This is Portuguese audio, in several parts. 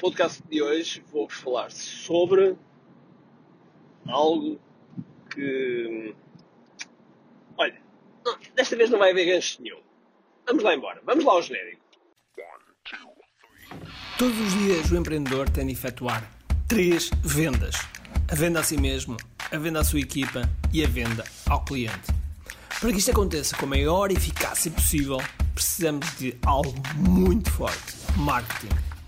podcast de hoje vou-vos falar sobre algo que. Olha, desta vez não vai haver gancho nenhum. Vamos lá embora, vamos lá ao genérico. Todos os dias o empreendedor tem de efetuar três vendas: a venda a si mesmo, a venda à sua equipa e a venda ao cliente. Para que isto aconteça com a maior eficácia possível, precisamos de algo muito forte: marketing.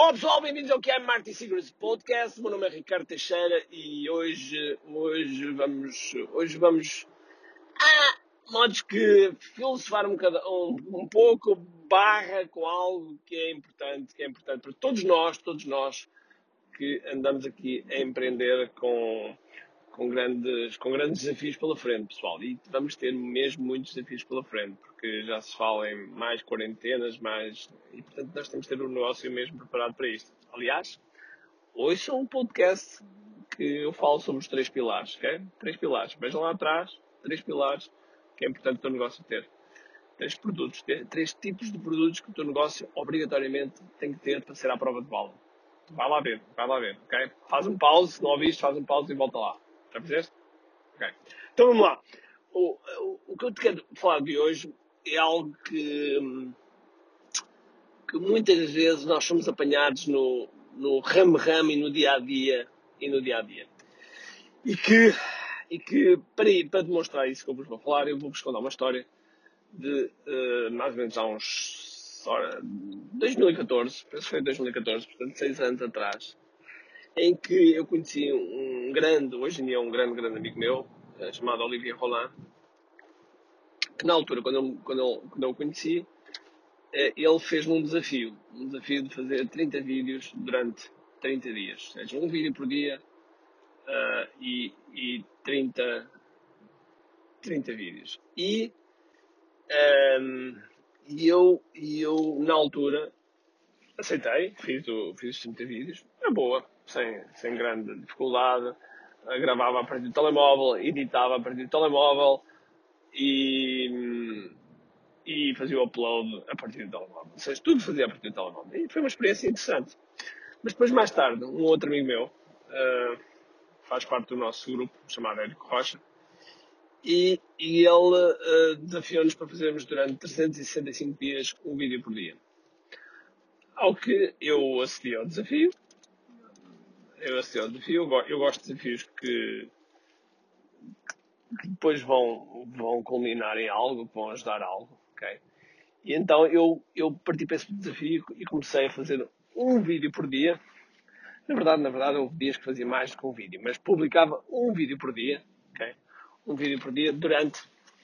Olá pessoal, bem-vindos ao QI Marketing Secrets Podcast. Meu nome é Ricardo Teixeira e hoje, hoje vamos, hoje vamos a modos que filosofar um, um, um pouco barra com algo que é importante, que é importante para todos nós, todos nós que andamos aqui a empreender com, com, grandes, com grandes desafios pela frente, pessoal. E vamos ter mesmo muitos desafios pela frente, porque já se fala em mais quarentenas, mais. E portanto nós temos que ter o negócio mesmo preparado para isto. Aliás, hoje é um podcast que eu falo sobre os três pilares, ok? Três pilares. Vejam lá atrás, três pilares que é importante o teu negócio ter. Três produtos, três tipos de produtos que o teu negócio obrigatoriamente tem que ter para ser à prova de bala. Vai lá ver, vai lá ver, ok? Faz um pause, se não ouviste, faz um pause e volta lá. Já fizeste? Ok. Então vamos lá. O, o, o que eu te quero falar de hoje é algo que, que muitas vezes nós somos apanhados no, no ramo-ramo e no dia-a-dia e no dia-a-dia. E que, e que para, para demonstrar isso que eu vos vou falar, eu vou-vos contar uma história de uh, mais ou menos há uns ora, 2014, penso que foi 2014, portanto, seis anos atrás, em que eu conheci um grande, hoje em dia é um grande, grande amigo meu, eh, chamado Olivier Roland, que na altura, quando eu, quando eu, quando eu o conheci, eh, ele fez-me um desafio, um desafio de fazer 30 vídeos durante 30 dias, ou seja, um vídeo por dia uh, e, e 30, 30 vídeos. E um, ehm, e eu, e eu na altura, aceitei, fiz, o, fiz os 30 vídeos, na boa, sem, sem grande dificuldade. Gravava a partir do telemóvel, editava a partir do telemóvel e, e fazia o upload a partir do telemóvel. Ou seja, tudo fazia a partir do telemóvel. E foi uma experiência interessante. Mas depois, mais tarde, um outro amigo meu, uh, faz parte do nosso grupo, chamado Érico Rocha, e, e ele uh, desafiou-nos para fazermos durante 365 dias um vídeo por dia. Ao que eu acedi ao desafio. Eu acedi ao desafio. Eu gosto de desafios que, que depois vão, vão culminar em algo, que vão ajudar a algo. Okay? E então eu, eu parti para esse desafio e comecei a fazer um vídeo por dia. Na verdade, na verdade, houve dias que fazia mais do que um vídeo, mas publicava um vídeo por dia. Okay? um vídeo por dia durante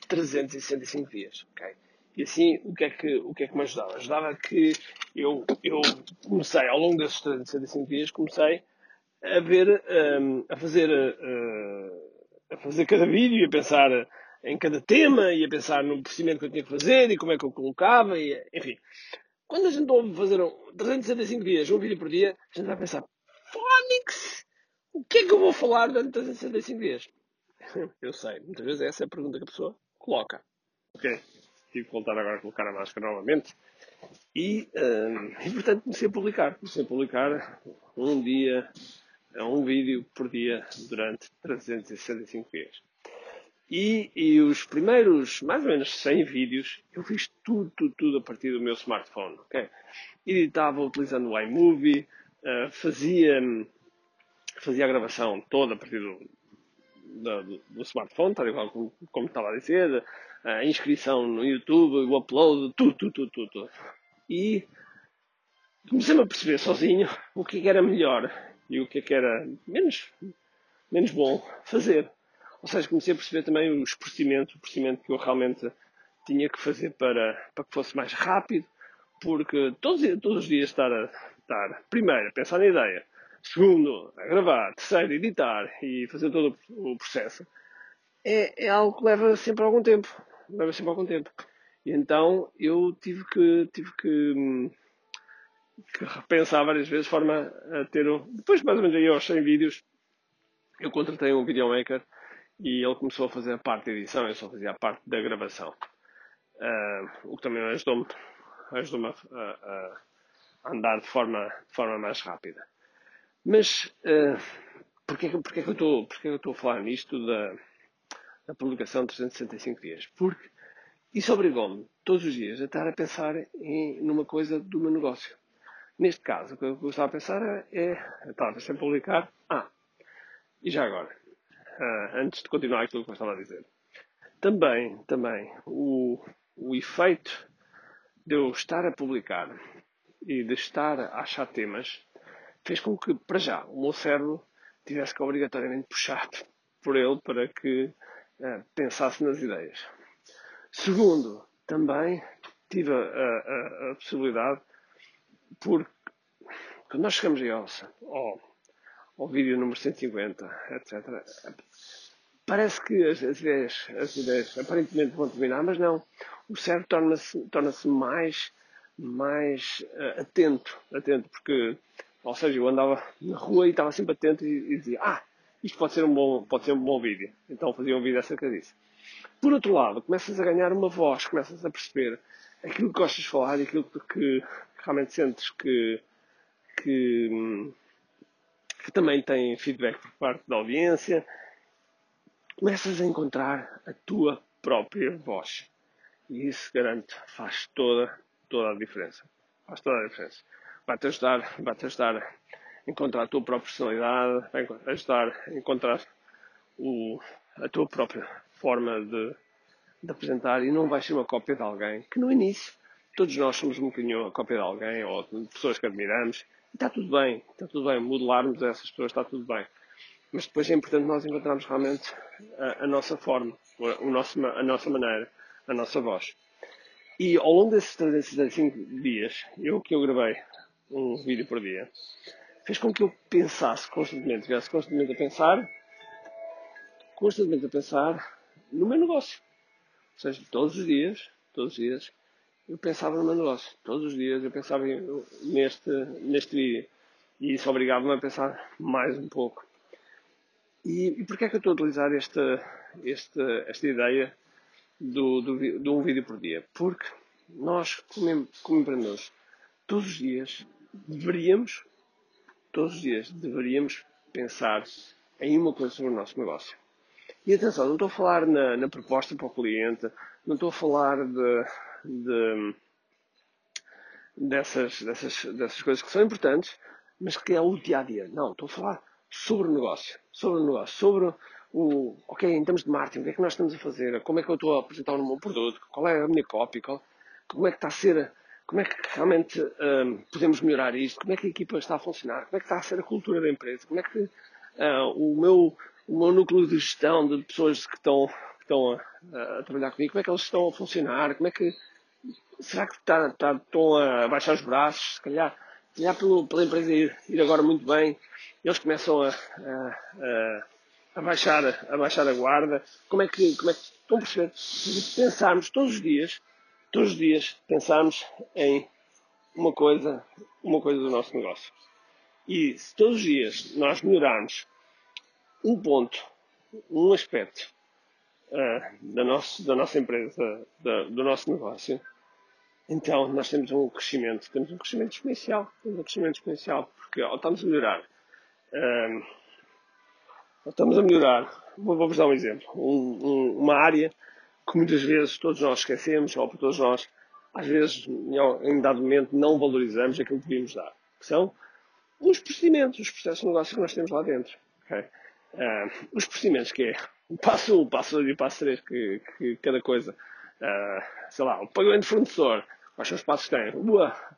365 dias. Okay? E assim, o que, é que, o que é que me ajudava? Ajudava que eu, eu comecei, ao longo desses 365 dias, comecei a ver, um, a fazer, uh, a fazer cada vídeo e a pensar em cada tema e a pensar no procedimento que eu tinha que fazer e como é que eu colocava, e, enfim. Quando a gente ouve fazer um, 365 dias, um vídeo por dia, a gente vai pensar, Phonics, o que é que eu vou falar durante 365 dias? Eu sei, muitas vezes essa é a pergunta que a pessoa coloca. Ok, tive que voltar agora a colocar a máscara novamente. E, um, e portanto comecei a publicar. Comecei a publicar um dia, um vídeo por dia durante 365 dias. E, e os primeiros, mais ou menos 100 vídeos, eu fiz tudo, tudo, tudo a partir do meu smartphone. Okay? Editava utilizando o iMovie, uh, fazia, fazia a gravação toda a partir do, do, do smartphone, tal igual como, como estava a dizer, a inscrição no YouTube, o upload, tudo, tudo, tudo, tudo. E comecei-me a perceber sozinho o que, é era melhor e o que, é que era menos, menos bom fazer. Ou seja, comecei a perceber também os procedimentos, o procedimento que eu realmente tinha que fazer para, para que fosse mais rápido, porque todos, todos os dias estar a estar, primeiro, a pensar na ideia, segundo, a gravar, terceiro, editar e fazer todo o processo, é, é algo que leva sempre algum tempo. Leva sempre algum tempo. E então eu tive que, tive que, hum, que repensar várias vezes de forma a ter. Um, depois, mais ou menos aí aos 100 vídeos, eu contratei um videomaker e ele começou a fazer a parte da edição, eu só fazia a parte da gravação. Uh, o que também ajudou-me ajudou a, a, a, andar de forma, de forma mais rápida. Mas uh, porquê, porquê, que eu estou, porquê que eu estou a falar nisto da, da publicação de 365 dias? Porque isso obrigou-me todos os dias a estar a pensar em, numa coisa do meu negócio. Neste caso, o que eu estava a pensar é, estava a pensar em publicar, ah, e já agora, uh, antes de continuar aquilo que eu estava a dizer, também, também, o, o efeito de eu estar a publicar e de estar a achar temas fez com que, para já, o meu cérebro tivesse que obrigatoriamente puxar por ele para que uh, pensasse nas ideias. Segundo, também tive a, a, a possibilidade, porque quando nós chegamos aí ao, ao, ao vídeo número 150, etc., parece que as, as, ideias, as ideias aparentemente vão terminar, mas não. O cérebro torna-se torna mais, mais uh, atento, atento, porque, ou seja, eu andava na rua e estava sempre atento e, e, dizia, ah, isto pode ser um bom, pode ser um bom vídeo. Então fazia um vídeo acerca disso. Por outro lado, começas a ganhar uma voz, começas a perceber aquilo que gostas de falar e aquilo que, realmente sentes que, que, que também tem feedback por parte da audiência começas a encontrar a tua própria voz. E isso, garanto, faz toda, toda a diferença. Faz toda a diferença. Vai-te ajudar, vai-te ajudar encontrar a tua própria personalidade, ajudar a encontrar o, a tua própria forma de, de apresentar e não vais ser uma cópia de alguém que no início todos nós somos um bocadinho a cópia de alguém ou de pessoas que admiramos e está tudo bem, está tudo bem, modelarmos essas pessoas está tudo bem. Mas depois é importante nós encontrarmos realmente a, a nossa forma, o nosso, a nossa maneira, a nossa voz. E ao longo desses 365 dias, eu que eu gravei um vídeo por dia, fez com que eu pensasse constantemente, estivesse constantemente a pensar, constantemente a pensar no meu negócio. Ou seja, todos os dias, todos os dias, eu pensava no meu negócio. Todos os dias eu pensava neste, neste vídeo. E isso obrigava-me a pensar mais um pouco. E, e porquê é que eu estou a utilizar esta, esta, esta ideia do, do, de um vídeo por dia? Porque nós, como, como empreendedores, todos os dias deveríamos, todos os dias deveríamos pensar em uma coisa sobre o nosso negócio. E atenção, não estou a falar na, na proposta para o cliente, não estou a falar de, de dessas, dessas, dessas coisas que são importantes, mas que é o dia a dia. Não, estou a falar sobre o negócio. Sobre o negócio. Sobre o, ok, em termos de marketing, o que é que nós estamos a fazer? Como é que eu estou a apresentar o meu produto? Qual é a minha? Qual, como é que está a ser, como é que realmente um, podemos melhorar isto? Como é que a equipa está a funcionar? Como é que está a ser a cultura da empresa? Como é que uh, o, meu, o meu núcleo de gestão de pessoas que estão, que estão a, a, trabalhar comigo, como é que eles estão a funcionar? Como é que, será que está, está, estão a baixar os braços? Se calhar, se calhar pelo, pela empresa ir, ir agora muito bem, eles começam a, a, a, baixar, a baixar a guarda. Como é que, como é que estão a perceber? Pensarmos todos os dias, todos os dias, pensarmos em uma coisa, uma coisa do nosso negócio. E se todos os dias nós melhorarmos um ponto, um aspecto uh, da, nosso, da nossa empresa, da, do nosso negócio, então nós temos um crescimento, temos um crescimento exponencial, temos um crescimento exponencial, porque estamos a melhorar um, estamos a melhorar. Vou-vos dar um exemplo. Um, um, uma área que muitas vezes todos nós esquecemos, ou todos nós, às vezes, em dado momento, não valorizamos aquilo que devíamos dar. Que são os procedimentos, os processos de negócio que nós temos lá dentro. Okay? Uh, os procedimentos que é passo 1, o passo 2 e passo 3, que, que cada coisa, uh, sei lá, o pagamento de fornecedor, quais são os passos que tem,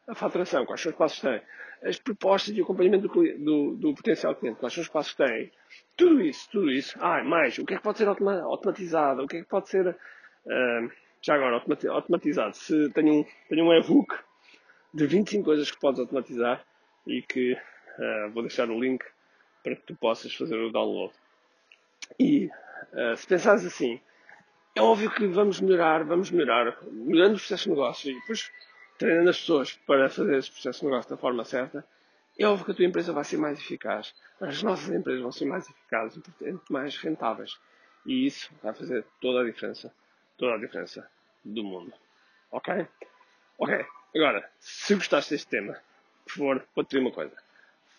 a faturação, quais são os passos que tem, as propostas de acompanhamento do, do, do potencial cliente, quais são os passos que tem, tudo isso, tudo isso. Ah, mais, o que é que pode ser automatizado, o que é que pode ser, já agora, automatizado. Se tenho um, tenho um e-book de 25 coisas que podes automatizar e que Uh, vou deixar o link para que tu possas fazer o download. E uh, se pensares assim, é óbvio que vamos melhorar, vamos melhorar, melhorando o processo de negócio e depois treinando as pessoas para fazer esse processo de negócio da forma certa, é óbvio que a tua empresa vai ser mais eficaz. As nossas empresas vão ser mais eficazes e, portanto, mais rentáveis. E isso vai fazer toda a diferença. Toda a diferença do mundo. Ok? Ok. Agora, se gostaste deste tema, por favor, vou te pedir uma coisa.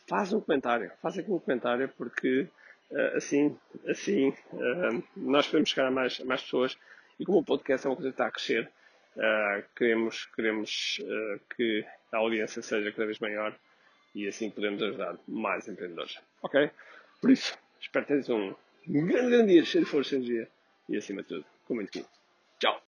Faz um comentário. Faz aqui um comentário porque uh, assim, assim uh, nós podemos chegar a mais, a mais pessoas e como o podcast é uma coisa que está a crescer, uh, queremos, queremos que a audiência seja cada vez maior e assim podemos ajudar mais empreendedores. Ok? Por isso, espero que tenhas um grande, grande dia cheio de força e energia e acima de tudo, com muito Chao.